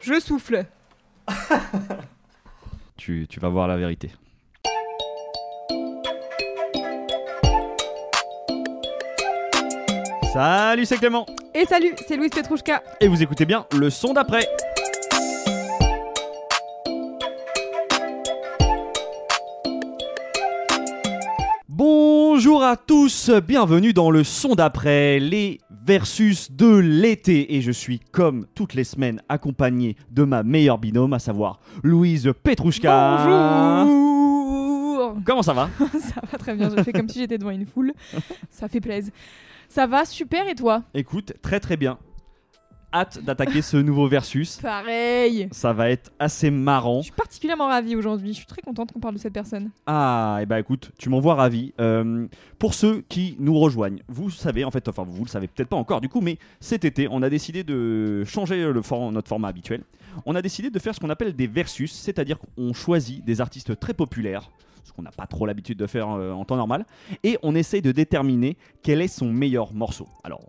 Je souffle. Tu, tu vas voir la vérité. Salut, c'est Clément. Et salut, c'est Louise Petrouchka. Et vous écoutez bien le son d'après. Bonjour à tous, bienvenue dans le son d'après, les versus de l'été. Et je suis comme toutes les semaines accompagné de ma meilleure binôme, à savoir Louise Petrouchka. Bonjour. Comment ça va Ça va très bien, je fais comme si j'étais devant une foule. Ça fait plaisir. Ça va super et toi? Écoute, très très bien. Hâte d'attaquer ce nouveau versus. Pareil. Ça va être assez marrant. Je suis particulièrement ravie aujourd'hui. Je suis très contente qu'on parle de cette personne. Ah, et bah écoute, tu m'envoies ravi. Euh, pour ceux qui nous rejoignent, vous savez, en fait, enfin, vous le savez peut-être pas encore du coup, mais cet été, on a décidé de changer le for- notre format habituel. On a décidé de faire ce qu'on appelle des versus, c'est-à-dire qu'on choisit des artistes très populaires, ce qu'on n'a pas trop l'habitude de faire euh, en temps normal, et on essaye de déterminer quel est son meilleur morceau. Alors.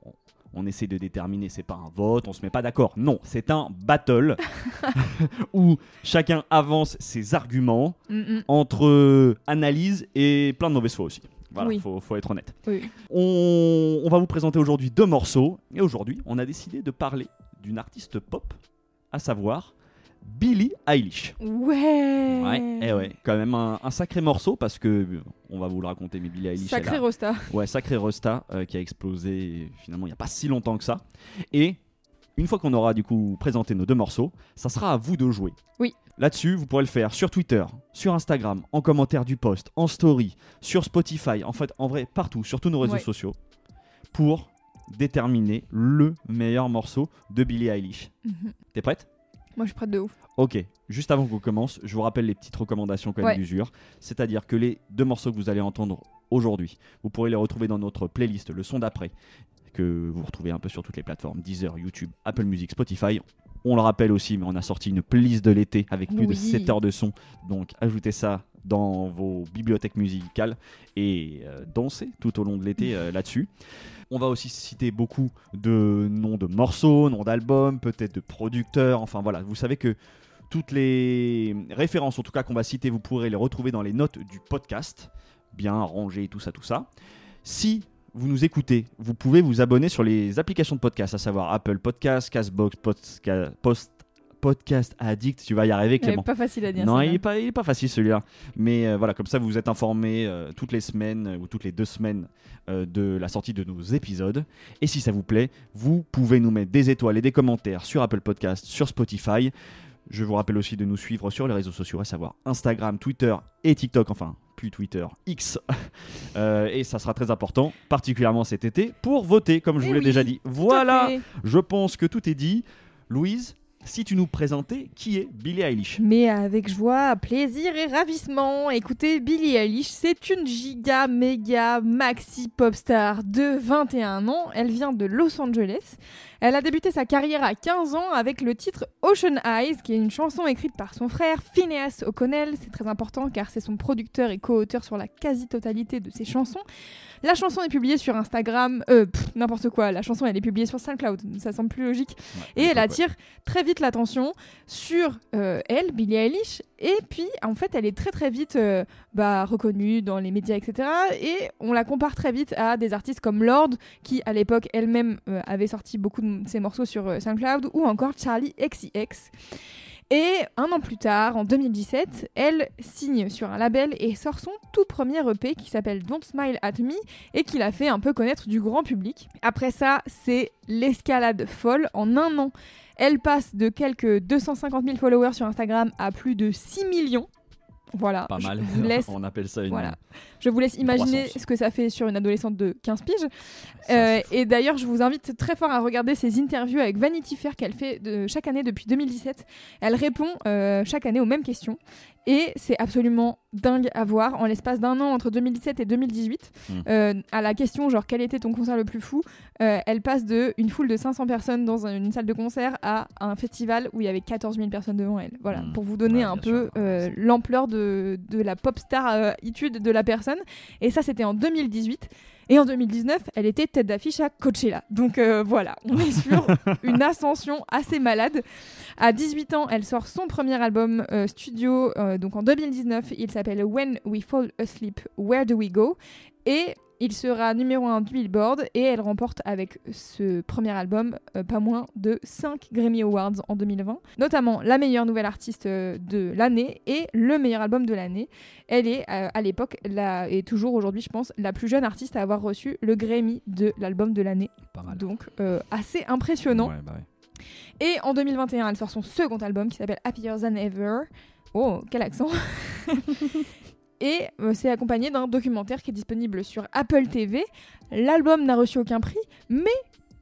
On- essaie de déterminer, c'est pas un vote, on se met pas d'accord. Non, c'est un battle où chacun avance ses arguments Mm, mm. entre analyse et plein de mauvaise foi aussi. Voilà, Oui. faut, faut être honnête. Oui. On, on va vous présenter aujourd'hui deux morceaux. Et aujourd'hui, on a décidé de parler d'une artiste pop, à savoir Billie Eilish. Ouais. Ouais, eh ouais, quand même un, un sacré morceau parce que on va vous le raconter, mais Billie Eilish, Sacré a- Rosta. ouais, sacré Rosta euh, qui a explosé finalement il n'y a pas si longtemps que ça. Et une fois qu'on aura du coup présenté nos deux morceaux, ça sera à vous de jouer. Oui. Là-dessus, vous pourrez le faire sur Twitter, sur Instagram, en commentaire du post, en story, sur Spotify, en fait, en vrai, partout, sur tous nos réseaux Ouais. sociaux, pour déterminer le meilleur morceau de Billie Eilish. Mhm. T'es prête? Moi, je suis prête de ouf. Ok, juste avant qu'on commence, je vous rappelle les petites recommandations quand même Ouais. d'usure. C'est-à-dire que les deux morceaux que vous allez entendre aujourd'hui, vous pourrez les retrouver dans notre playlist Le son d'après, que vous retrouvez un peu sur toutes les plateformes Deezer, YouTube, Apple Music, Spotify. On le rappelle aussi, mais on a sorti une playlist de l'été avec plus de Oui. 7 heures de son. Donc ajoutez ça dans vos bibliothèques musicales et euh, dansez tout au long de l'été euh, là-dessus. On va aussi citer beaucoup de noms de morceaux, noms d'albums, peut-être de producteurs. Enfin voilà, vous savez que toutes les références, en tout cas qu'on va citer, vous pourrez les retrouver dans les notes du podcast, bien rangées, tout ça, tout ça. Si vous nous écoutez, vous pouvez vous abonner sur les applications de podcast, à savoir Apple Podcast, Castbox, Podca- Post, Podcast Addict. Tu vas y arriver, Clément. est pas facile à dire. Non, il est pas, il facile celui-là. Mais euh, voilà, comme ça, vous vous êtes informés euh, toutes les semaines euh, ou toutes les deux semaines de la sortie de nos épisodes. Et si ça vous plaît, vous pouvez nous mettre des étoiles et des commentaires sur Apple Podcast, sur Spotify. Je vous rappelle aussi de nous suivre sur les réseaux sociaux, à savoir Instagram, Twitter et TikTok. Enfin, plus Twitter, X. Euh, et ça sera très important, particulièrement cet été, pour voter, comme je Eh vous l'ai oui, déjà dit. Voilà, je pense que tout est dit. Louise, si tu nous présentais qui est Billie Eilish Mais avec joie, plaisir et ravissement. Écoutez, Billie Eilish, c'est une giga méga maxi pop star de 21 ans. Elle vient de Los Angeles. Elle a débuté sa carrière à 15 ans avec le titre Ocean Eyes, qui est une chanson écrite par son frère Phineas O'Connell. C'est très important car c'est son producteur et co-auteur sur la quasi-totalité de ses chansons. La chanson est publiée sur Instagram, euh, n'importe quoi. La chanson elle est publiée sur SoundCloud, ça semble plus logique. Et elle attire très vite l'attention sur euh, elle, Billie Eilish. Et puis, en fait, elle est très très vite euh, bah, reconnue dans les médias, etc. Et on la compare très vite à des artistes comme Lorde, qui à l'époque elle-même avait sorti beaucoup de ses morceaux sur SoundCloud, ou encore Charlie XCX. Et un an plus tard, en 2017, elle signe sur un label et sort son tout premier EP qui s'appelle Don't Smile at Me et qui l'a fait un peu connaître du grand public. Après ça, c'est l'escalade folle. En un an, elle passe de quelques 250 000 followers sur Instagram à plus de 6 millions. Voilà. Pas Je mal. vous laisse, On appelle ça une. voilà. je vous laisse imaginer croissance. ce que ça fait sur une adolescente de 15 piges. Euh, et d'ailleurs, je vous invite très fort à regarder ses interviews avec Vanity Fair qu'elle fait de, chaque année depuis 2017. Elle répond euh, chaque année aux mêmes questions. Et c'est absolument dingue à voir. En l'espace d'un an, entre 2017 et 2018, Mm. euh, à la question genre quel était ton concert le plus fou, euh, elle passe de une foule de 500 personnes dans un- une salle de concert à un festival où il y avait 14 000 personnes devant elle. Voilà, Mm. pour vous donner Ouais, un peu euh, l'ampleur de, de la pop star étude de la personne. Et ça, c'était en 2018. Et en 2019, elle était tête d'affiche à Coachella. Donc euh, voilà, on est sur une ascension assez malade. À 18 ans, elle sort son premier album euh, studio. euh, donc en 2019, il s'appelle When We Fall Asleep, Where Do We Go? Et il sera numéro 1 du Billboard et elle remporte avec ce premier album euh, pas moins de 5 Grammy Awards en 2020, notamment la meilleure nouvelle artiste euh, de l'année et le meilleur album de l'année. Elle est euh, à l'époque, et toujours aujourd'hui je pense, la plus jeune artiste à avoir reçu le Grammy de l'album de l'année. Donc euh, assez impressionnant. Ouais, bah ouais. Et en 2021, elle sort son second album qui s'appelle Happier Than Ever. Oh, quel accent Et euh, c'est accompagné d'un documentaire qui est disponible sur Apple TV. L'album n'a reçu aucun prix, mais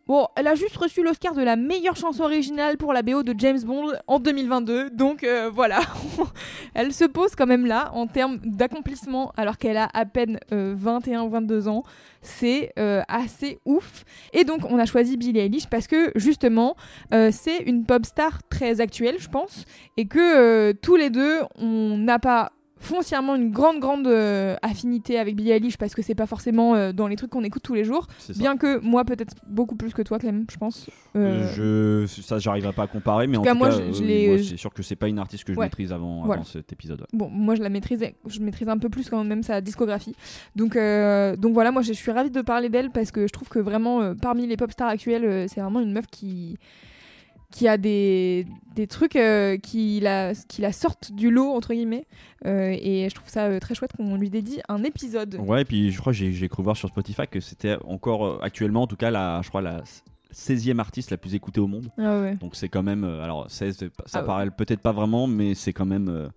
bon, elle a juste reçu l'Oscar de la meilleure chanson originale pour la BO de James Bond en 2022. Donc euh, voilà, elle se pose quand même là en termes d'accomplissement alors qu'elle a à peine euh, 21 ou 22 ans. C'est euh, assez ouf. Et donc on a choisi Billie Eilish parce que justement euh, c'est une pop star très actuelle, je pense, et que euh, tous les deux, on n'a pas foncièrement une grande grande euh, affinité avec Billie Eilish parce que c'est pas forcément euh, dans les trucs qu'on écoute tous les jours bien que moi peut-être beaucoup plus que toi Clem je pense Euh, Je, ça, j'arriverai pas à comparer, mais en, tout cas, tout moi, cas, je- je l'ai- moi, c'est sûr que c'est pas une artiste que je Ouais. maîtrise avant, Voilà. avant cet épisode. ouais. bon moi je la maîtrise je maîtrise un peu plus quand même sa discographie donc donc voilà moi je suis ravie de parler d'elle parce que je trouve que vraiment parmi les pop stars actuelles c'est vraiment une meuf qui qui a des, des trucs euh, qui, la, qui la sortent du lot, entre guillemets. Euh, et je trouve ça euh, très chouette qu'on lui dédie un épisode. Ouais, et puis je crois que j'ai, cru voir sur Spotify que c'était encore actuellement, en tout cas, la, je crois la 16e artiste la plus écoutée au monde. Ah ouais. Donc c'est quand même, alors 16, c'est pas- ça Ah ouais. paraît peut-être pas vraiment, mais c'est quand même,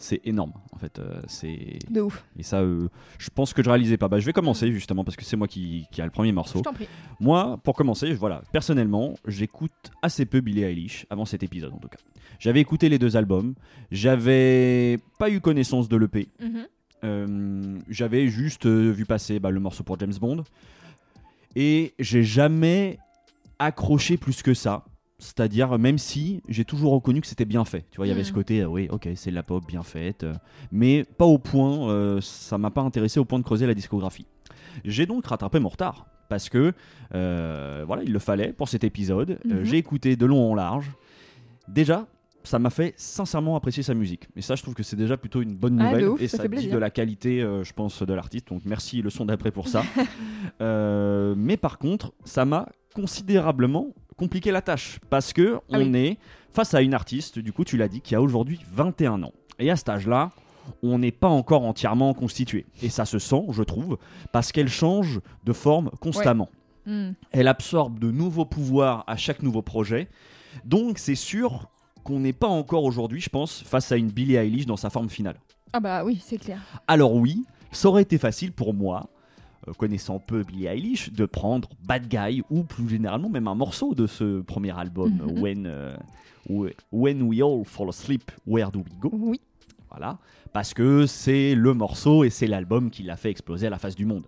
c'est énorme en fait. euh, c'est De ouf. et ça, euh, je pense que je réalisais pas. Bah, je vais commencer justement parce que c'est moi qui, qui a le premier morceau. Je t'en prie. Moi, pour commencer, voilà, personnellement, j'écoute assez peu Billie Eilish avant cet épisode en tout cas. J'avais écouté les deux albums, j'avais pas eu connaissance de l'EP, Mhm. euh, j'avais juste vu passer bah, le morceau pour James Bond et j'ai jamais accroché plus que ça. C'est-à-dire, même si j'ai toujours reconnu que c'était bien fait. Tu vois, il y avait ce côté, euh, oui, ok, c'est de la pop bien faite, euh, mais pas au point, euh, ça m'a pas intéressé au point de creuser la discographie. J'ai donc rattrapé mon retard, parce que, euh, voilà, il le fallait pour cet épisode. Mhm. j'ai écouté de long en large. Déjà, ça m'a fait sincèrement apprécier sa musique. Et ça, je trouve que c'est déjà plutôt une bonne Ah, nouvelle. ouf, et ça ça, dit de la qualité, euh, je pense, de l'artiste. Donc merci le son d'après pour ça. Euh, mais par contre, ça m'a considérablement compliqué la tâche. Parce que Ah on oui. est face à une artiste, du coup, tu l'as dit, qui a aujourd'hui 21 ans. Et à cet âge-là, on n'est pas encore entièrement constitué. Et ça se sent, je trouve, parce qu'elle change de forme constamment. Mm. Elle absorbe de nouveaux pouvoirs à chaque nouveau projet. Donc c'est sûr qu'on n'est pas encore aujourd'hui, je pense, face à une Billie Eilish dans sa forme finale. Ah bah oui, c'est clair. Alors oui, ça aurait été facile pour moi, connaissant peu Billie Eilish, de prendre Bad Guy ou plus généralement même un morceau de ce premier album, Mhm. When, euh, We- When We All Fall Asleep, Where Do We Go? Oui. Voilà, parce que c'est le morceau et c'est l'album qui l'a fait exploser à la face du monde.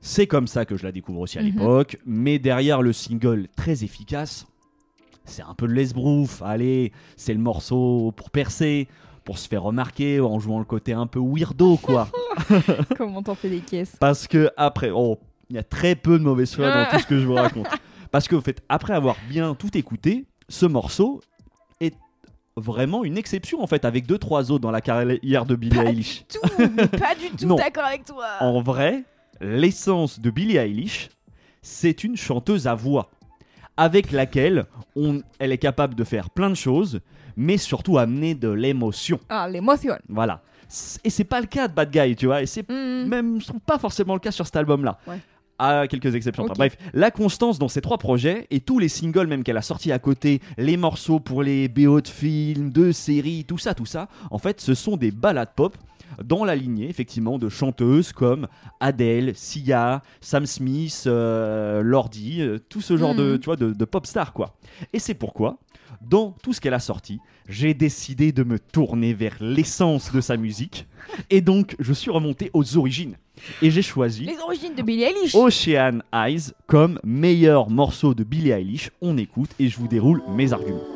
C'est comme ça que je la découvre aussi à Mhm. l'époque, mais derrière le single très efficace, c'est un peu de l'esbrouf. Allez, c'est le morceau pour percer, pour se faire remarquer en jouant le côté un peu weirdo, quoi. Comment t'en fais des caisses Parce que après, oh, il y a très peu de mauvaise foi dans Ah. tout ce que je vous raconte. Parce que, en fait, après avoir bien tout écouté, ce morceau est vraiment une exception, en fait, avec deux trois autres dans la carrière de Billie Pas Eilish. Tout, mais pas du tout d'accord avec toi. En vrai, l'essence de Billie Eilish, c'est une chanteuse à voix avec laquelle on, elle est capable de faire plein de choses, mais surtout amener de l'émotion. Ah, l'émotion. Voilà. Et c'est pas le cas de Bad Guy, tu vois. Et c'est Mm. même, je trouve pas forcément le cas sur cet album-là. Ouais. à quelques exceptions. Bref, la constance dans ces trois projets et tous les singles même qu'elle a sortis à côté, les morceaux pour les BO de films, de séries, tout ça, tout ça, en fait, ce sont des ballades pop dans la lignée effectivement de chanteuses comme Adele, Sia, Sam Smith, euh, Lordi, euh, tout ce genre de, Mhm. tu vois, de, de pop star quoi. Et c'est pourquoi, dans tout ce qu'elle a sorti, j'ai décidé de me tourner vers l'essence de sa musique et donc je suis remonté aux origines et j'ai choisi Les origines de Billie Eilish. Ocean Eyes comme meilleur morceau de Billie Eilish. On écoute et je vous déroule mes arguments.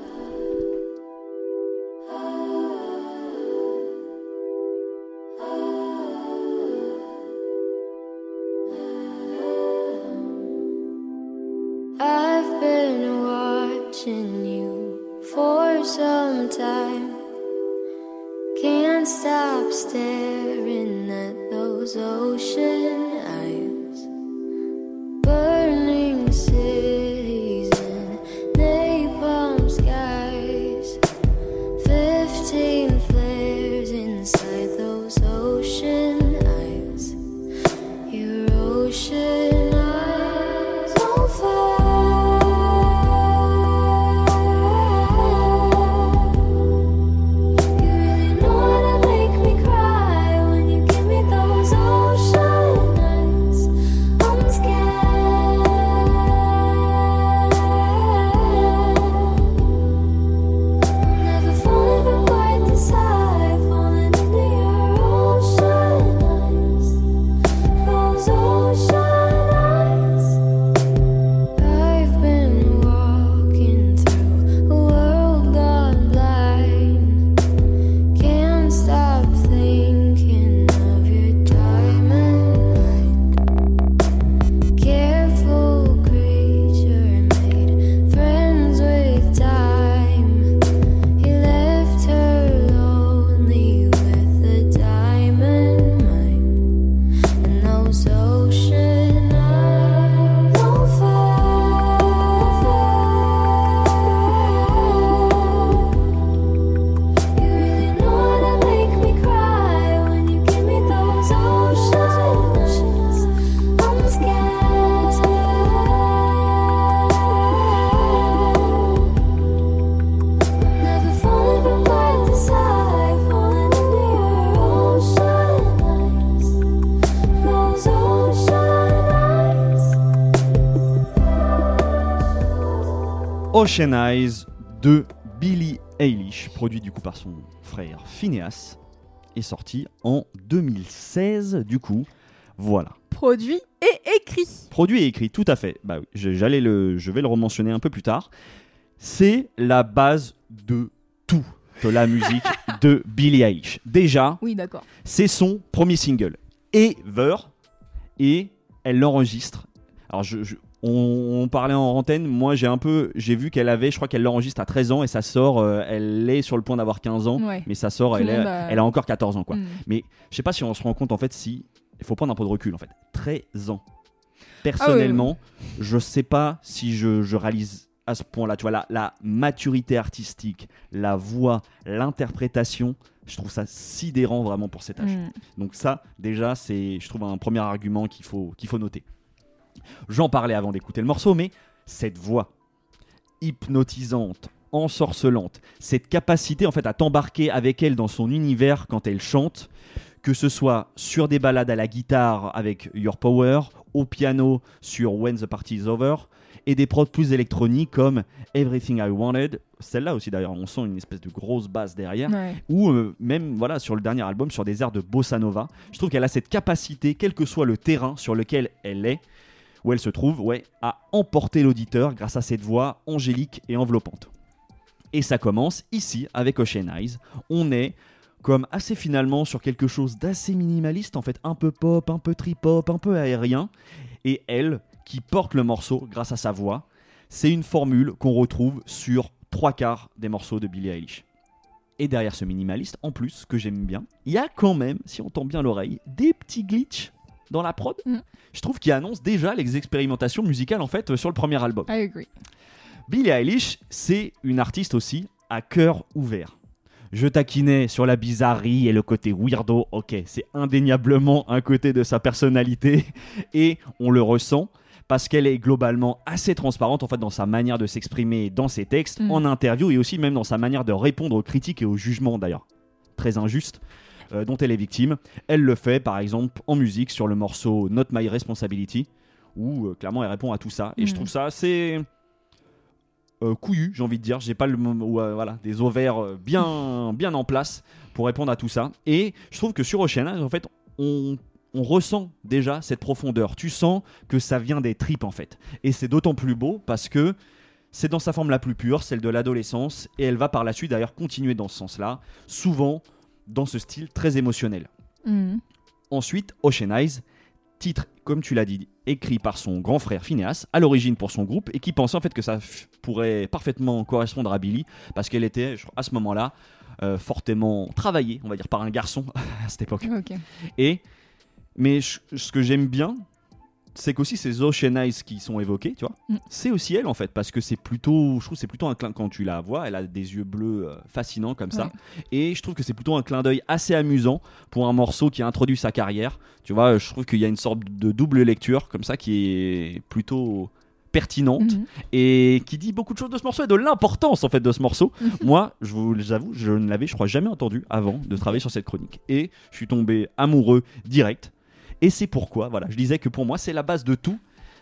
so Ocean Eyes de Billie Eilish, produit du coup par son frère Phineas, est sorti en 2016 du coup. Voilà. Produit et écrit. Produit et écrit, tout à fait. Bah oui, je- j'allais le, je vais le rementionner un peu plus tard. C'est la base de tout de la musique de Billie Eilish. Déjà, Oui, d'accord. c'est son premier single, Ever, et elle l'enregistre. Alors, je, je- on, on parlait en antenne, moi j'ai un peu, j'ai vu qu'elle avait, je crois qu'elle l'enregistre à 13 ans et ça sort, euh, elle est sur le point d'avoir 15 ans, Ouais. mais ça sort, Tout elle, le est- a- elle a encore 14 ans quoi. Mm. Mais je sais pas si on se rend compte en fait si, il faut prendre un peu de recul en fait, 13 ans. Personnellement, je sais pas si je, je réalise à ce point-là, tu vois, la, la maturité artistique, la voix, l'interprétation, je trouve ça sidérant vraiment pour cet âge. Mm. Donc ça, déjà, c'est, je trouve, un premier argument qu'il faut, qu'il faut noter. J'en parlais avant d'écouter le morceau, mais cette voix hypnotisante, ensorcelante, cette capacité en fait à t'embarquer avec elle dans son univers quand elle chante, que ce soit sur des balades à la guitare avec Your Power, au piano sur When the Party is Over, et des prods plus électroniques comme Everything I Wanted, celle-là aussi d'ailleurs, on sent une espèce de grosse basse derrière, Ouais. ou euh, même voilà sur le dernier album sur des airs de bossa nova. Je trouve qu'elle a cette capacité, quel que soit le terrain sur lequel elle est, où elle se trouve, ouais, à emporter l'auditeur grâce à cette voix angélique et enveloppante. Et ça commence ici avec Ocean Eyes. On est comme assez finalement sur quelque chose d'assez minimaliste en fait, un peu pop, un peu trip-hop, un peu aérien. Et elle, qui porte le morceau grâce à sa voix, c'est une formule qu'on retrouve sur trois quarts des morceaux de Billie Eilish. Et derrière ce minimaliste, en plus, que j'aime bien, il y a quand même, si on tend bien l'oreille, des petits glitches dans la prod. Mm. Je trouve qu'il annonce déjà les expérimentations musicales en fait euh, sur le premier album. I agree. Billie Eilish, c'est une artiste aussi à cœur ouvert. je taquinais sur la bizarrerie et le côté weirdo. Ok, c'est indéniablement un côté de sa personnalité et on le ressent parce qu'elle est globalement assez transparente en fait dans sa manière de s'exprimer dans ses textes, Mm. en interview et aussi même dans sa manière de répondre aux critiques et aux jugements d'ailleurs très injustes euh, dont elle est victime. Elle le fait par exemple en musique sur le morceau Not My Responsibility où euh, clairement elle répond à tout ça et je Mm. trouve ça assez euh, couillu, j'ai envie de dire. J'ai pas le euh, voilà des ovaires bien bien en place pour répondre à tout ça. Et je trouve que sur Oceanage, en fait, on on ressent déjà cette profondeur. Tu sens que ça vient des tripes en fait. Et c'est d'autant plus beau parce que c'est dans sa forme la plus pure, celle de l'adolescence, et elle va par la suite d'ailleurs continuer dans ce sens-là, souvent dans ce style très émotionnel. Mhm. Ensuite, Ocean Eyes, titre, comme tu l'as dit, écrit par son grand frère Phineas, à l'origine pour son groupe, et qui pensait en fait que ça pourrait parfaitement correspondre à Billy, parce qu'elle était, à ce moment-là, euh, fortement travaillée, on va dire, par un garçon à cette époque. Et, mais ce que j'aime bien, c'est qu'aussi ces Ocean Eyes qui sont évoqués, tu vois, Mm. c'est aussi elle en fait, parce que c'est plutôt, je trouve, c'est plutôt un clin quand tu la vois, elle a des yeux bleus euh, fascinants comme ça, Ouais. et je trouve que c'est plutôt un clin d'œil assez amusant pour un morceau qui a introduit sa carrière. Tu vois, je trouve qu'il y a une sorte de double lecture comme ça qui est plutôt pertinente Mhm. et qui dit beaucoup de choses de ce morceau et de l'importance en fait de ce morceau. Moi, je vous j'avoue, je ne l'avais, je crois, jamais entendu avant de travailler sur cette chronique et je suis tombé amoureux direct. Et c'est pourquoi, voilà, je disais que pour moi c'est la base de tout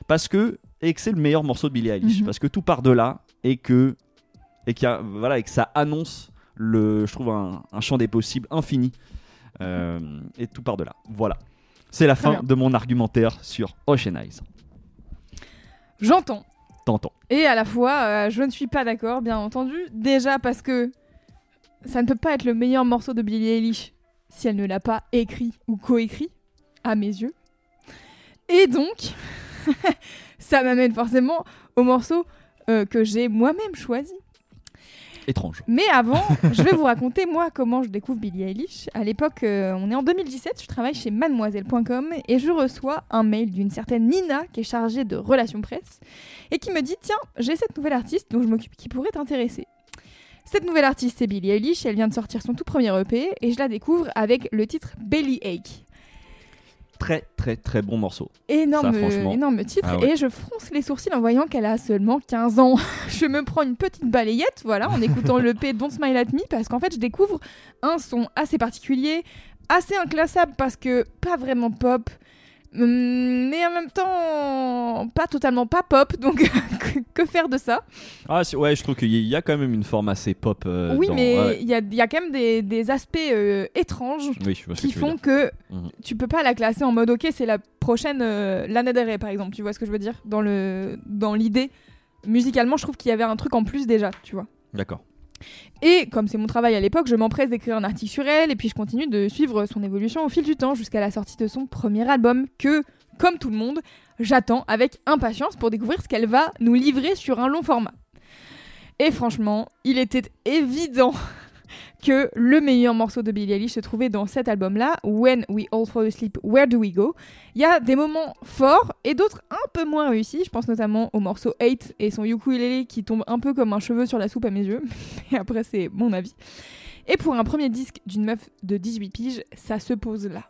parce que et que c'est le meilleur morceau de Billie Eilish Mhm. parce que tout part de là et que et y a- voilà et que ça annonce le, je trouve un, un champ des possibles infini Euh, et tout part de là. Voilà. C'est la fin de mon argumentaire sur Ocean Eyes. J'entends. T'entends. Et à la fois, euh, je ne suis pas d'accord, bien entendu. Déjà parce que ça ne peut pas être le meilleur morceau de Billie Eilish si elle ne l'a pas écrit ou coécrit, à mes yeux. Et donc, ça m'amène forcément au morceau euh, que j'ai moi-même choisi. Étrange. Mais avant, je vais vous raconter moi comment je découvre Billie Eilish. À l'époque, euh, on est en 2017, je travaille chez mademoiselle.com et je reçois un mail d'une certaine Nina qui est chargée de relations presse et qui me dit "Tiens, j'ai cette nouvelle artiste dont je m'occupe qui pourrait t'intéresser." Cette nouvelle artiste, c'est Billie Eilish, elle vient de sortir son tout premier EP et je la découvre avec le titre Belly Ache. Très très très bon morceau. Énorme, Ça, franchement. énorme titre. Ah ouais. Et je fronce les sourcils en voyant qu'elle a seulement 15 ans. je me prends une petite balayette, voilà, en écoutant le P Don't Smile at Me, parce qu'en fait, je découvre un son assez particulier, assez inclassable parce que pas vraiment pop. Hum, Mais en même temps, pas totalement pas pop, donc que, faire de ça Ah ouais, je trouve qu'il y a quand même une forme assez pop. euh, Oui, dans- mais ouais. il y, a, il y a quand même des, des aspects euh, étranges Oui, que qui font que Mhm. tu peux pas la classer en mode ok c'est la prochaine euh, Del Rey par exemple tu vois ce que je veux dire? Dans le dans l'idée musicalement je trouve qu'il y avait un truc en plus déjà tu vois D'accord. Et comme c'est mon travail à l'époque je m'empresse d'écrire un article sur elle et puis je continue de suivre son évolution au fil du temps jusqu'à la sortie de son premier album que comme tout le monde j'attends avec impatience pour découvrir ce qu'elle va nous livrer sur un long format. Et franchement il était évident que le meilleur morceau de Billie Eilish se trouvait dans cet album-là, When We All Fall Asleep, Where Do We Go Il y a des moments forts et d'autres un peu moins réussis. Je pense notamment au morceau 8 et son ukulélé qui tombe un peu comme un cheveu sur la soupe à mes yeux. Mais après, c'est mon avis. Et pour un premier disque d'une meuf de 18 piges, ça se pose là.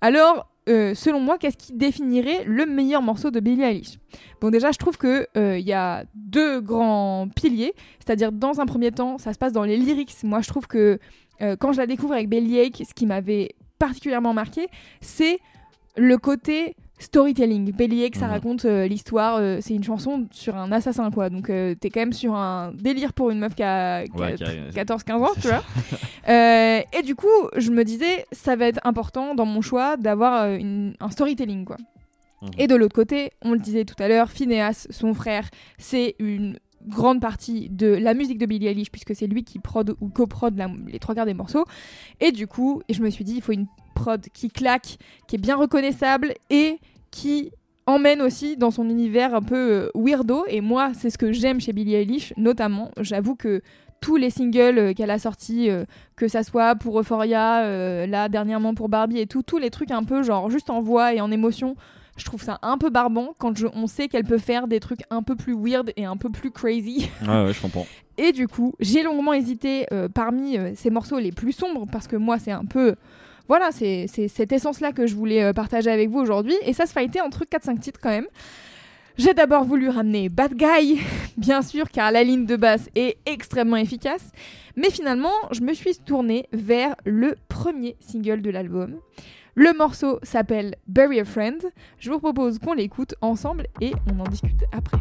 Alors, euh, selon moi, qu'est-ce qui définirait le meilleur morceau de Billie Eilish? Bon, déjà, je trouve que euh, il y a deux grands piliers. C'est-à-dire, dans un premier temps, ça se passe dans les lyrics. Moi, je trouve que euh, quand je la découvre avec Bellyache, ce qui m'avait particulièrement marqué, c'est le côté storytelling. Bellyache, ça Mhm. raconte euh, l'histoire. euh, c'est une chanson sur un assassin, quoi. Donc, euh, t'es quand même sur un délire pour une meuf qui a, qui a Ouais, qui a- 14-15 ans, tu vois. Et du coup, je me disais, ça va être important dans mon choix d'avoir un storytelling, quoi. Mhm. Et de l'autre côté, on le disait tout à l'heure, Phineas, son frère, c'est une grande partie de la musique de Billie Eilish puisque c'est lui qui prod ou coprod les trois quarts des morceaux. Et du coup, je me suis dit, il faut une prod qui claque, qui est bien reconnaissable et qui emmène aussi dans son univers un peu euh, weirdo. Et moi, c'est ce que j'aime chez Billie Eilish, notamment. J'avoue que tous les singles euh, qu'elle a sortis, euh, que ça soit pour Euphoria, euh, là dernièrement pour Barbie et tout, tous les trucs un peu genre juste en voix et en émotion, je trouve ça un peu barbant quand je- on sait qu'elle peut faire des trucs un peu plus weird et un peu plus crazy. Ouais, ouais, je comprends. Et du coup, j'ai longuement hésité parmi ces morceaux les plus sombres parce que moi, c'est un peu. Voilà, c'est cette essence-là que je voulais euh, partager avec vous aujourd'hui. Et ça se fightait entre 4-5 titres quand même. J'ai d'abord voulu ramener Bad Guy, bien sûr, car la ligne de basse est extrêmement efficace. Mais finalement, je me suis tournée vers le premier single de l'album. Le morceau s'appelle Bury a Friend. Je vous propose qu'on l'écoute ensemble et on en discute après.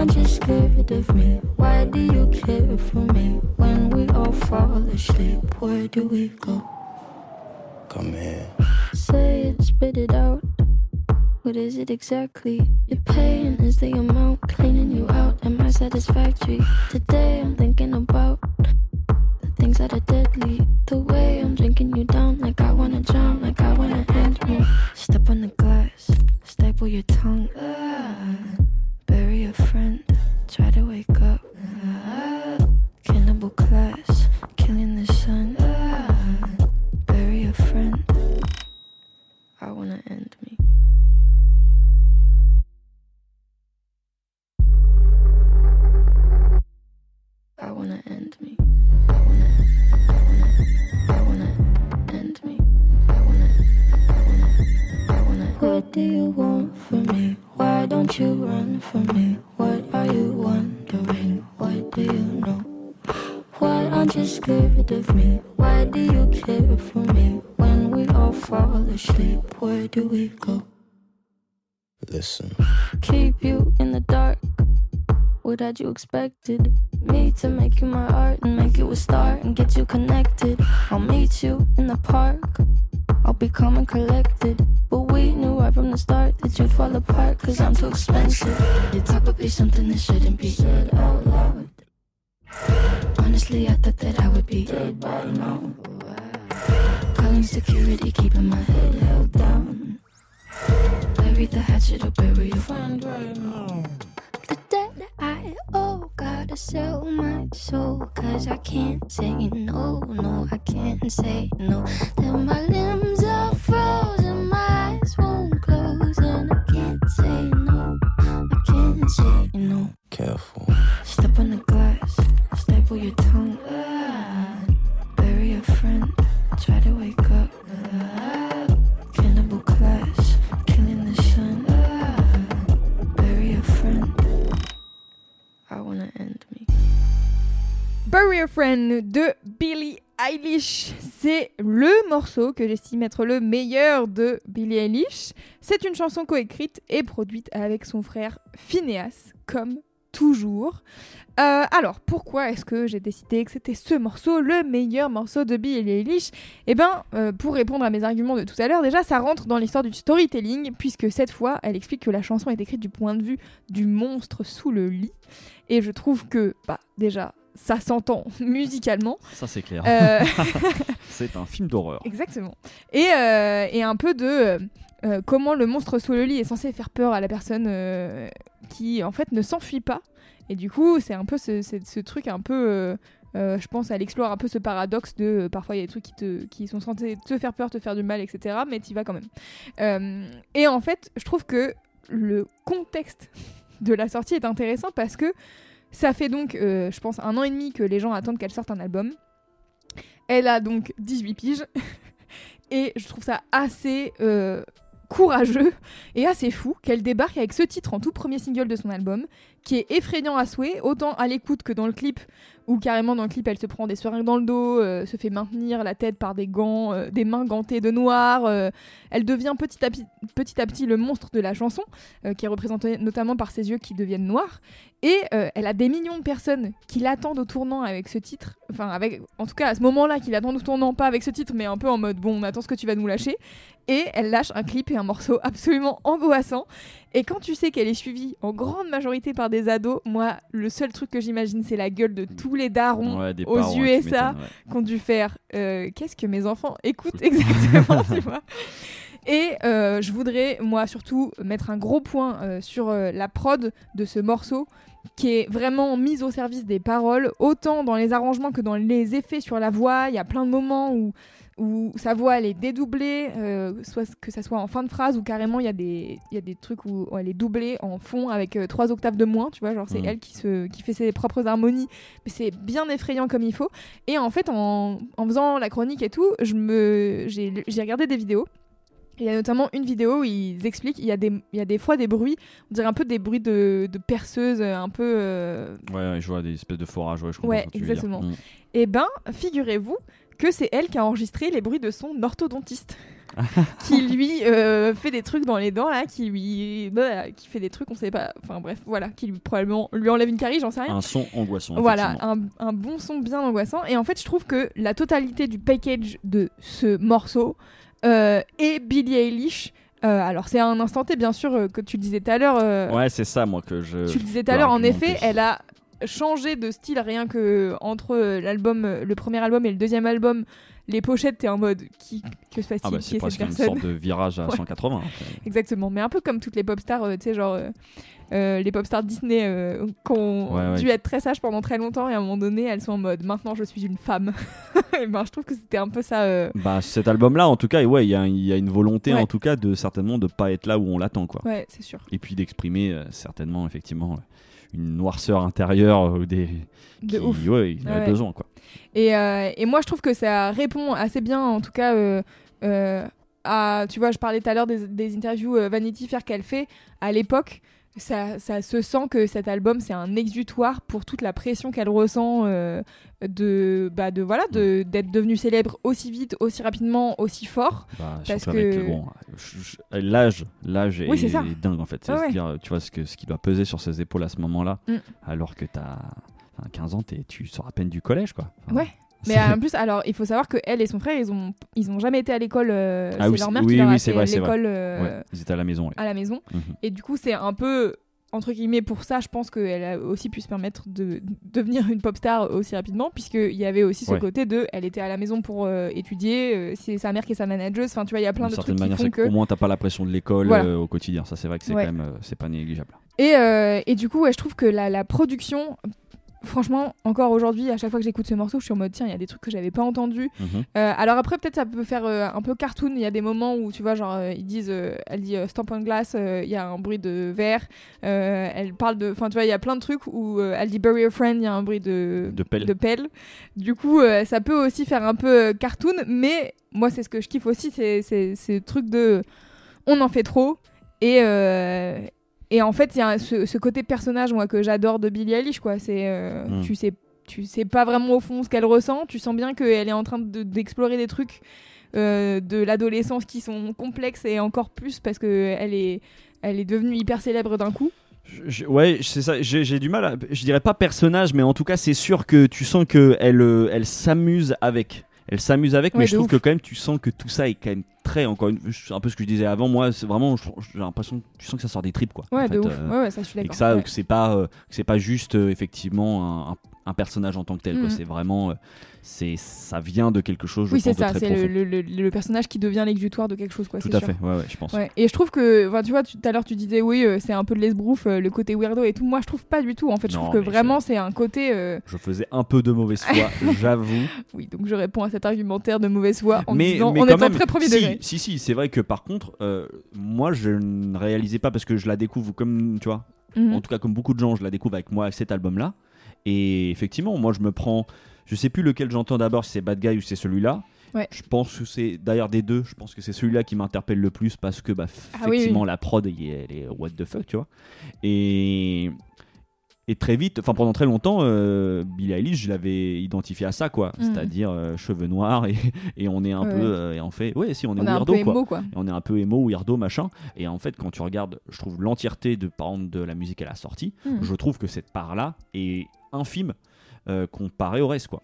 Aren't you scared of me? Why do you care for me? When we all fall asleep, where do we go? Come here. Say it, spit it out. What is it exactly? Your pain is the amount cleaning you out. Am I satisfactory? Today I'm thinking about the things that are deadly. The way I'm drinking you down, like I wanna drown, like I wanna end me. Step on the glass, staple your tongue. Ah, Keep you in the dark. What had you expected? Me to make you my art and make you a star and get you connected. I'll meet you in the park. I'll be calm and collected. But we knew right from the start that you'd fall apart cause I'm too expensive. Would be something that shouldn't be said out loud. Honestly, I thought that I would be dead by now. Calling security, keeping my head held down. Bury the hatchet or bury your friend right now. The debt I owe, gotta sell my soul. Cause I can't say no, no, I can't say no. Then my limbs are frozen, my eyes won't close. And I can't say no, I can't say no. Careful. Step on the glass, staple your tongue. Bury a Friend de Billie Eilish. C'est le morceau que j'estime être le meilleur de Billie Eilish. C'est une chanson coécrite et produite avec son frère Phineas, comme toujours. Euh, alors, pourquoi est-ce que j'ai décidé que c'était ce morceau, le meilleur morceau de Billie Eilish? Eh ben, euh, pour répondre à mes arguments de tout à l'heure, déjà, ça rentre dans l'histoire du storytelling, puisque cette fois, elle explique que la chanson est écrite du point de vue du monstre sous le lit. Et je trouve que, bah, déjà, ça s'entend musicalement. Ça, c'est clair. Euh, C'est un film d'horreur. exactement. Et, euh, et un peu de euh, comment le monstre sous le lit est censé faire peur à la personne qui, en fait, ne s'enfuit pas. Et du coup, c'est un peu ce, ce- ce truc un peu... je pense elle explore un peu ce paradoxe de parfois il y a des trucs qui, te, qui sont censés te faire peur, te faire du mal, etc. Mais tu vas quand même. Et en fait, je trouve que le contexte de la sortie est intéressant parce que ça fait donc, euh, je pense, un an et demi que les gens attendent qu'elle sorte un album. Elle a donc 18 piges. et je trouve ça assez euh, courageux et assez fou qu'elle débarque avec ce titre en tout premier single de son album, qui est effrayant à souhait, autant à l'écoute que dans le clip, où carrément dans le clip elle se prend des seringues dans le dos, euh, se fait maintenir la tête par des gants, euh, des mains gantées de noir. euh, elle devient petit à, petit, petit à petit le monstre de la chanson, qui est représenté notamment par ses yeux qui deviennent noirs. Et elle a des millions de personnes qui l'attendent au tournant avec ce titre. Enfin, avec, en tout cas à ce moment-là, qui l'attendent au tournant, pas avec ce titre, mais un peu en mode bon, on attend ce que tu vas nous lâcher. Et elle lâche un clip et un morceau absolument angoissant. Et quand tu sais qu'elle est suivie en grande majorité par des ados, moi, le seul truc que j'imagine, c'est la gueule de tous les darons Ouais, aux parents, USA ouais. qui ont dû faire euh, qu'est-ce que mes enfants écoutent exactement, tu vois. Et euh, je voudrais, moi, surtout, mettre un gros point euh, sur la prod de ce morceau qui est vraiment mise au service des paroles, autant dans les arrangements que dans les effets sur la voix. Il y a plein de moments où, où sa voix elle est dédoublée, euh, soit que ça soit en fin de phrase ou carrément il y, a des- il y a des trucs où elle est doublée en fond avec euh, trois octaves de moins, tu vois, genre c'est Mhm. elle qui, se, qui fait ses propres harmonies, mais c'est bien effrayant comme il faut. Et en fait, en, en faisant la chronique et tout, j'ai regardé des vidéos. Il y a notamment une vidéo où ils expliquent, il y, a des, il y a des fois des bruits, on dirait un peu des bruits de, de perceuse, un peu... euh, Ouais, je vois des espèces de forages, ouais, je comprends Ouais, ce que tu veux dire. exactement. Mm. Eh ben, figurez-vous que c'est elle qui a enregistré les bruits de son orthodontiste. qui lui euh, fait des trucs dans les dents là, qui lui bah, qui fait des trucs on sait pas, enfin bref voilà, qui lui probablement lui enlève une carie, j'en sais rien. Un son angoissant. Voilà, un, un bon son bien angoissant. Et en fait, je trouve que la totalité du package de ce morceau euh, est Billie Eilish. Euh, alors, c'est un instant T, bien sûr, euh, que tu le disais tout à l'heure. Ouais, c'est ça, moi, que je. tu le disais tout à l'heure, en effet, elle a changé de style rien que entre euh, l'album, euh, le premier album et le deuxième album. Les pochettes, t'es en mode qui, que se passe-t-il Ah, bah, c'est est presque cette une sorte de virage à Ouais. 180. après. Exactement, mais un peu comme toutes les pop stars, euh, tu sais, genre euh, euh, les pop stars Disney euh, qui ont Ouais, ouais. dû être très sages pendant très longtemps et à un moment donné, elles sont en mode maintenant je suis une femme. et ben, je trouve que c'était un peu ça. euh, Bah, cet album-là, en tout cas, ouais, il y, y a une volonté, en tout cas, de certainement de pas être là où on l'attend, quoi. Ouais, c'est sûr. Et puis d'exprimer euh, certainement, effectivement, euh, une noirceur intérieure euh, des. De qui- ouf. Ouais, il en a Ouais. besoin, quoi. Et, euh, et moi, je trouve que ça répond assez bien, en tout cas, euh, à. Tu vois, je parlais tout à l'heure des, des interviews Vanity Fair qu'elle fait à l'époque. Ça, ça se sent que cet album c'est un exutoire pour toute la pression qu'elle ressent euh, de bah de voilà de d'être devenue célèbre aussi vite aussi rapidement aussi fort Bah, Parce que- le- bon, l'âge, l'âge Oui, est, dingue en fait. Ouais, tu vois ce que ce qui doit peser sur ses épaules à ce moment-là, Mm. alors que t'as enfin, 15 ans, t'es- tu sors à peine du collège, quoi. Enfin, ouais mais en plus alors il faut savoir que elle et son frère ils ont ils ont jamais été à l'école euh, Ah c'est oui, leur mère oui, qui leur oui, a c'est fait l'école euh, ouais, ils étaient à la maison. ouais. à la maison Mhm. Et du coup, c'est un peu, entre guillemets, pour ça, je pense qu'elle a aussi pu se permettre de devenir une pop star aussi rapidement, puisqu'il y avait aussi ce Ouais. côté de, elle était à la maison pour euh, étudier, euh, c'est sa mère qui est sa manageuse, enfin, tu vois, il y a plein de trucs qui manière, font c'est que... qu'au moins t'as pas la pression de l'école Voilà. euh, au quotidien. Ça, c'est vrai que c'est quand même, c'est pas négligeable. Et, euh, et du coup, ouais, je trouve que la, la production... Franchement, encore aujourd'hui, à chaque fois que j'écoute ce morceau, je suis en mode tiens, il y a des trucs que j'avais pas entendus. Mhm. Euh, alors après, peut-être ça peut faire euh, un peu cartoon. Il y a des moments où tu vois, genre, euh, ils disent, elle dit stamp on glass, il y a un bruit de verre. Elle parle de, enfin, tu vois, il y a plein de trucs où elle dit bury a friend, il y a un bruit de De pelle. de pelle. Du coup, ça peut aussi faire un peu cartoon, mais moi, c'est ce que je kiffe aussi, c'est c'est ce truc de, on en fait trop et et en fait, il y a ce, ce côté personnage moi que j'adore de Billie Eilish, quoi. C'est, euh, Mm. tu sais, tu sais pas vraiment au fond ce qu'elle ressent. Tu sens bien qu'elle est en train de- d'explorer des trucs euh, de l'adolescence qui sont complexes et encore plus parce que elle est, elle est devenue hyper célèbre d'un coup. Je- ouais, c'est ça. J'ai du mal. À, je dirais pas personnage, mais en tout cas, c'est sûr que tu sens que elle, euh, elle s'amuse avec. Elle s'amuse avec, Ouais, mais je trouve ouf. que quand même, tu sens que tout ça est quand même très. Encore une, c'est un peu ce que je disais avant. Moi, c'est vraiment. J'ai l'impression, que tu sens que ça sort des tripes, quoi. Ouais, en de fait, ouf. euh, ouais, ouais, ça, je suis et d'accord. que ça, Ouais. que c'est pas, euh, que c'est pas juste euh, effectivement un, un- un personnage en tant que tel. Mhm. C'est vraiment, euh, c'est, ça vient de quelque chose. Je Oui, c'est ça. C'est le, personnage qui devient l'exutoire de quelque chose, quoi. Tout à sûr. fait. Ouais, ouais, je pense. Ouais. Et je trouve que, enfin, tu vois, tout à l'heure tu disais oui, euh, c'est un peu de l'esbrouf, euh, le côté weirdo et tout. Moi, je trouve pas du tout. En fait, je Non, trouve que je- vraiment c'est un côté. euh, Je faisais un peu de mauvaise foi, j'avoue. Oui, donc je réponds à cet argumentaire de mauvaise foi en mais, disant mais quand étant même, très premier si, degré. Si, si, c'est vrai que par contre, moi je ne réalisais pas parce que je la découvre comme, tu vois, Mhm. en tout cas comme beaucoup de gens, je la découvre avec moi, cet album-là. Et effectivement, moi je me prends, je sais plus lequel j'entends d'abord, si c'est Bad Guy ou c'est celui-là. Ouais. Je pense que c'est d'ailleurs des deux, je pense que c'est celui-là qui m'interpelle le plus parce que bah, Ah effectivement oui. la prod elle est, what the fuck, tu vois. Et et très vite, enfin pendant très longtemps, euh, Billie Eilish, je l'avais identifié à ça, quoi. Mhm. C'est-à-dire euh, cheveux noirs et, et on est un Ouais, peu, euh, et on fait, ouais, si on est On weirdo, peu quoi. émo, quoi. Et on est un peu emo, weirdo, machin. Et en fait, quand tu regardes, je trouve l'entièreté de, par exemple, de la musique qu'elle a sortie, Mhm. je trouve que cette part-là est infime euh, comparée au reste, quoi.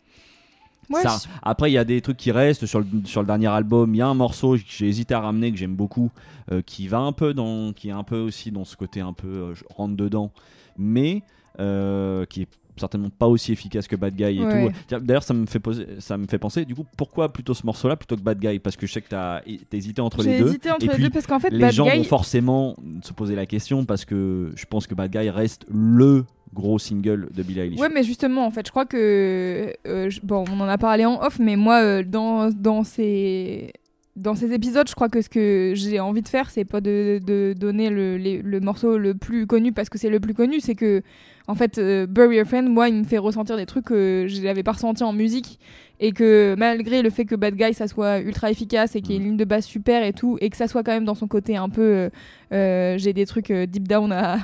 Ouais, Ça, je- après, il y a des trucs qui restent sur le, sur le dernier album. Il y a un morceau que j'ai hésité à ramener que j'aime beaucoup, euh, qui va un peu dans, qui est un peu aussi dans ce côté un peu euh, rentre dedans, mais euh, qui est certainement pas aussi efficace que Bad Guy et Ouais. tout. D'ailleurs, ça me fait poser, ça me fait penser. Du coup, pourquoi plutôt ce morceau-là plutôt que Bad Guy? Parce que je sais que t'as hésité entre les J'ai deux. hésité entre et les puis, deux parce qu'en fait, les Bad gens Guy. vont forcément se poser la question parce que je pense que Bad Guy reste le gros single de Billie Eilish. Ouais, mais justement, en fait, je crois que. euh, je- bon, on en a parlé en off, mais moi, euh, dans, dans ces. Dans ces épisodes, je crois que ce que j'ai envie de faire, c'est pas de, de donner le, les- le morceau le plus connu parce que c'est le plus connu, c'est que, en fait, euh, Bury a Friend, moi, il me fait ressentir des trucs que je n'avais pas ressenti en musique et que malgré le fait que Bad Guy, ça soit ultra efficace et qu'il y ait une ligne de basse super et tout, et que ça soit quand même dans son côté un peu. euh, euh, j'ai des trucs euh, deep down à,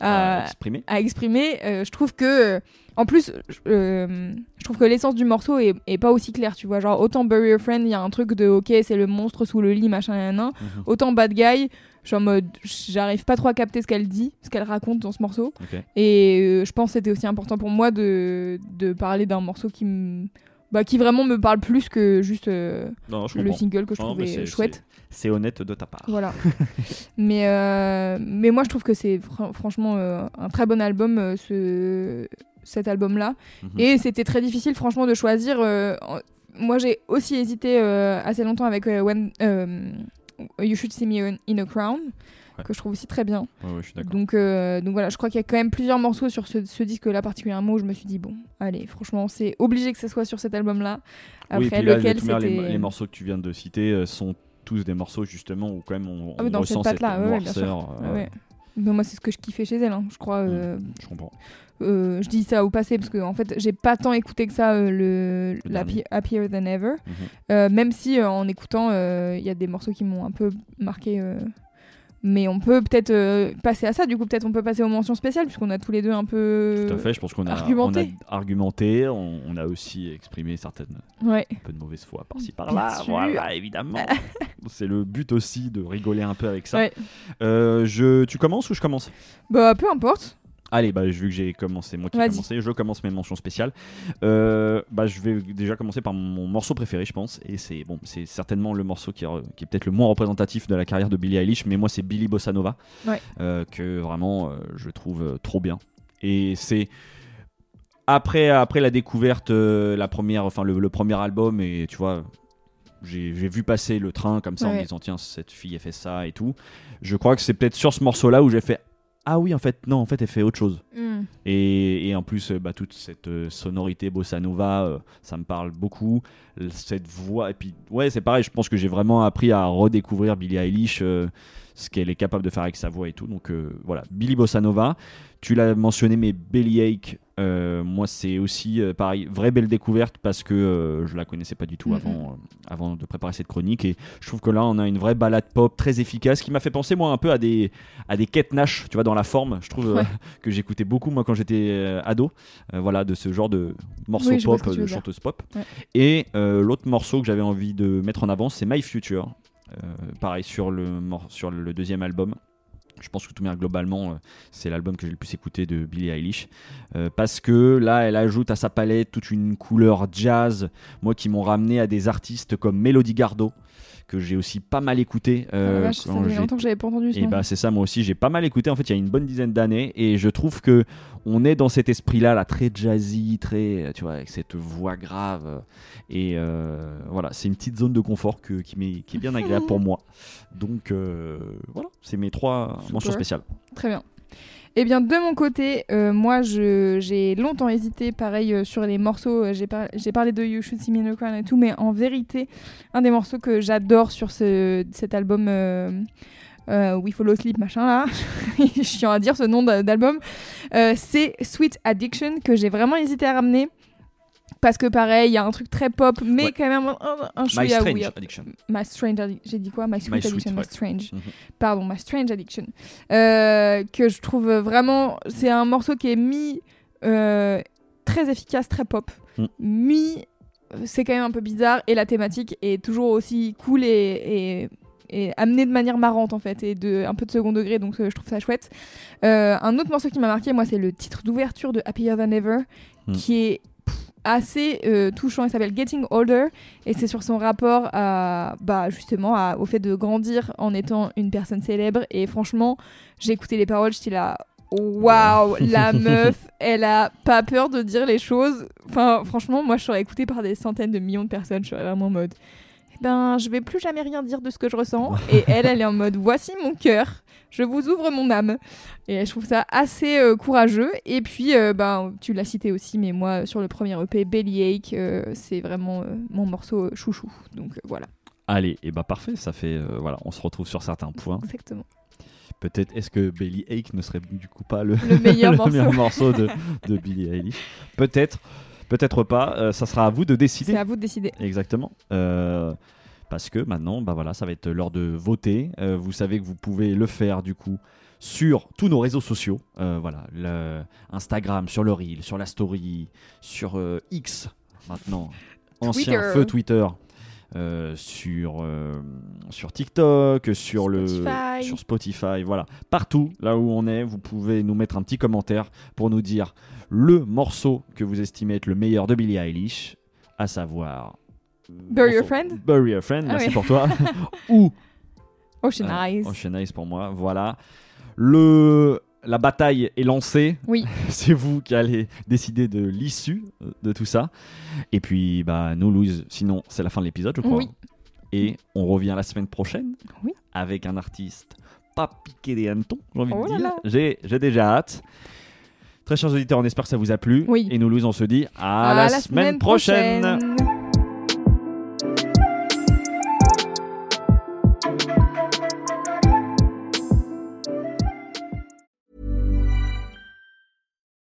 à à, exprimer. à exprimer. je trouve que, en plus, je- euh, je trouve que l'essence du morceau est, est pas aussi claire, tu vois. Genre, autant Bury Your Friend, il y a un truc de ok, c'est le monstre sous le lit, machin, nan, nan. Mhm. Autant Bad Guy, je mode, j'arrive pas trop à capter ce qu'elle dit, ce qu'elle raconte dans ce morceau. Et euh, je pense que c'était aussi important pour moi de, de parler d'un morceau qui me. Bah, qui vraiment me parle plus que juste euh, Non, le single que je Non, trouvais chouette. C'est honnête de ta part. Voilà. mais, euh, mais moi, je trouve que c'est fr- franchement euh, un très bon album, ce, cet album-là. Mhm. Et c'était très difficile, franchement, de choisir. euh, moi, j'ai aussi hésité euh, assez longtemps avec euh, When, You Should See Me in- a Crown, Ouais. que je trouve aussi très bien. Ouais, ouais, je suis. Donc, donc voilà, je crois qu'il y a quand même plusieurs morceaux sur ce, ce disque-là particulièrement où je me suis dit, bon, allez, franchement, c'est obligé que ce soit sur cet album-là. oui, Après, puis là, lequel les, les morceaux que tu viens de citer sont tous des morceaux justement où quand même on, Ah on ressent cette noirceur. Mais moi, c'est ce que je kiffais chez elle, hein, je crois. euh, Je comprends. euh, je dis ça au passé parce que en fait, j'ai pas tant écouté que ça euh, le, Le la Happier Than Ever. Mhm. Euh, même si en écoutant, il y a des morceaux qui m'ont un peu marqué. Mais on peut peut-être euh, passer à ça. Du coup, peut-être on peut passer aux mentions spéciales puisqu'on a tous les deux un peu. Tout à fait, je pense qu'on a argumenté. on a argumenté, on, on a aussi exprimé certaines Ouais. un peu de mauvaise foi par-ci par-là. Voilà, évidemment. C'est le but aussi de rigoler un peu avec ça. Ouais. Euh, je, tu commences ou je commence? Bah, peu importe. Allez, bah, vu que j'ai commencé, moi qui ai commencé, je commence mes mentions spéciales. Euh, bah, je vais déjà commencer par mon morceau préféré, je pense. Et c'est bon, c'est certainement le morceau qui est, re- qui est peut-être le moins représentatif de la carrière de Billie Eilish, mais moi c'est Billy Bossa Nova, Ouais. euh, que vraiment euh, je trouve trop bien. Et c'est après, après la découverte, la première, enfin le, le premier album, et tu vois, j'ai vu passer le train comme ça en me disant tiens cette fille elle fait ça et tout. Je crois que c'est peut-être sur ce morceau-là où j'ai fait ah oui en fait non en fait elle fait autre chose. Et, et en plus, euh, bah, toute cette euh, sonorité bossa nova, euh, ça me parle beaucoup. Cette voix, et puis ouais, c'est pareil, je pense que j'ai vraiment appris à redécouvrir Billie Eilish, ce qu'elle est capable de faire avec sa voix et tout. Donc euh, voilà, Billie Bossa Nova. Tu l'as mentionné, mais Bellyache, euh, moi c'est aussi euh, pareil, vraie belle découverte parce que je la connaissais pas du tout avant, avant de préparer cette chronique. Et je trouve que là, on a une vraie balade pop très efficace qui m'a fait penser, moi, un peu à des, à des Kate Nash, tu vois, dans la forme. Je trouve Ouais. que j'écoutais beaucoup, moi, quand j'étais euh, ado. Euh, voilà, de ce genre de morceaux Oui, pop, de chanteuse pop. Ouais. Et euh, l'autre morceau que j'avais envie de mettre en avant, c'est My Future. Pareil, sur le, mor- sur le deuxième album. Je pense que tout bien globalement, c'est l'album que j'ai le plus écouté de Billie Eilish. Euh, parce que là, elle ajoute à sa palette toute une couleur jazz, moi qui m'ont ramené à des artistes comme Melody Gardot, que j'ai aussi pas mal écouté. Ah euh, quand j'ai- longtemps que j'avais pas entendu ce et bah c'est ça moi aussi j'ai pas mal écouté en fait il y a une bonne dizaine d'années et je trouve que on est dans cet esprit là très jazzy très tu vois avec cette voix grave et euh, voilà c'est une petite zone de confort que, qui, m'est- qui est bien agréable pour moi donc euh, voilà c'est mes trois Super. mentions spéciales Très bien. Eh bien, de mon côté, euh, moi, je- j'ai longtemps hésité, pareil, euh, sur les morceaux. euh, J'ai par- j'ai parlé de You Should See Me in a Crown et tout, mais en vérité, un des morceaux que j'adore sur ce, cet album We Follow Sleep, machin là, chiant à dire ce nom d'a- d'album, c'est Sweet Addiction que j'ai vraiment hésité à ramener. Parce que pareil, il y a un truc très pop, mais Ouais. quand même un, un, My Strange. Addiction My Strange Addiction. J'ai dit quoi? My Sweet My Sweet, Addiction, My. Strange. Mhm. Pardon, My Strange Addiction. Euh, que je trouve vraiment. C'est un morceau qui est mi. euh, très efficace, très pop. Mm. Mi. C'est quand même un peu bizarre. Et la thématique est toujours aussi cool et. et et amenée de manière marrante en fait et de un peu de second degré donc euh, je trouve ça chouette Euh, un autre morceau qui m'a marqué moi c'est le titre d'ouverture de Happier Than Ever Mm. qui est assez euh, touchant il s'appelle Getting Older et c'est sur son rapport à bah justement à- au fait de grandir en étant une personne célèbre et franchement j'ai écouté les paroles j'étais là waouh, la meuf, elle a pas peur de dire les choses. Enfin, franchement, moi, je serais écoutée par des centaines de millions de personnes. Je serais vraiment en mode, ben, je vais plus jamais rien dire de ce que je ressens. Et elle, elle est en mode, voici mon cœur, je vous ouvre mon âme. Et je trouve ça assez euh, courageux. Et puis, euh, ben, tu l'as cité aussi, mais moi, sur le premier EP, Bellyache, euh, c'est vraiment euh, mon morceau chouchou. Donc voilà, Allez, et bah parfait, ça fait voilà, on se retrouve sur certains points. exactement. Peut-être est-ce que Belly Ache ne serait du coup pas le, Le meilleur le morceau. meilleur morceau de, de Billie Eilish Peut-être, peut-être pas. euh, ça sera à vous de décider. C'est à vous de décider. Exactement. Euh, parce que maintenant, bah voilà, ça va être l'heure de voter. Euh, vous savez que vous pouvez le faire du coup sur tous nos réseaux sociaux. Voilà, le Instagram, sur le Reel, sur la Story, sur X maintenant, ancien Twitter. feu Twitter. euh, sur, euh, sur TikTok, sur le Spotify. sur Spotify, voilà, partout là où on est, vous pouvez nous mettre un petit commentaire pour nous dire le morceau que vous estimez être le meilleur de Billie Eilish, à savoir Bury Your Friend Bury Your Friend, Ah merci oui. pour toi. Ou Ocean euh, Eyes. Ocean Eyes pour moi, voilà. Le la bataille est lancée. Oui. C'est vous qui allez décider de l'issue de tout ça. Et puis bah nous Louise, sinon c'est la fin de l'épisode, je crois. Oui. Et on revient la semaine prochaine Oui. avec un artiste pas piqué des hannetons, j'ai envie Oh de là dire. j'ai déjà hâte. Très chers auditeurs, on espère que ça vous a plu. Oui. Et nous, Louise, on se dit à, la, semaine, prochaine. prochaine.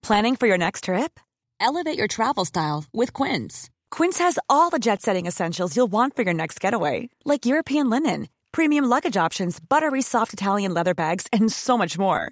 Planning for your next trip? Elevate your travel style with Quince. Quince has all the jet setting essentials you'll want for your next getaway, like European linen, premium luggage options, buttery soft Italian leather bags, and so much more.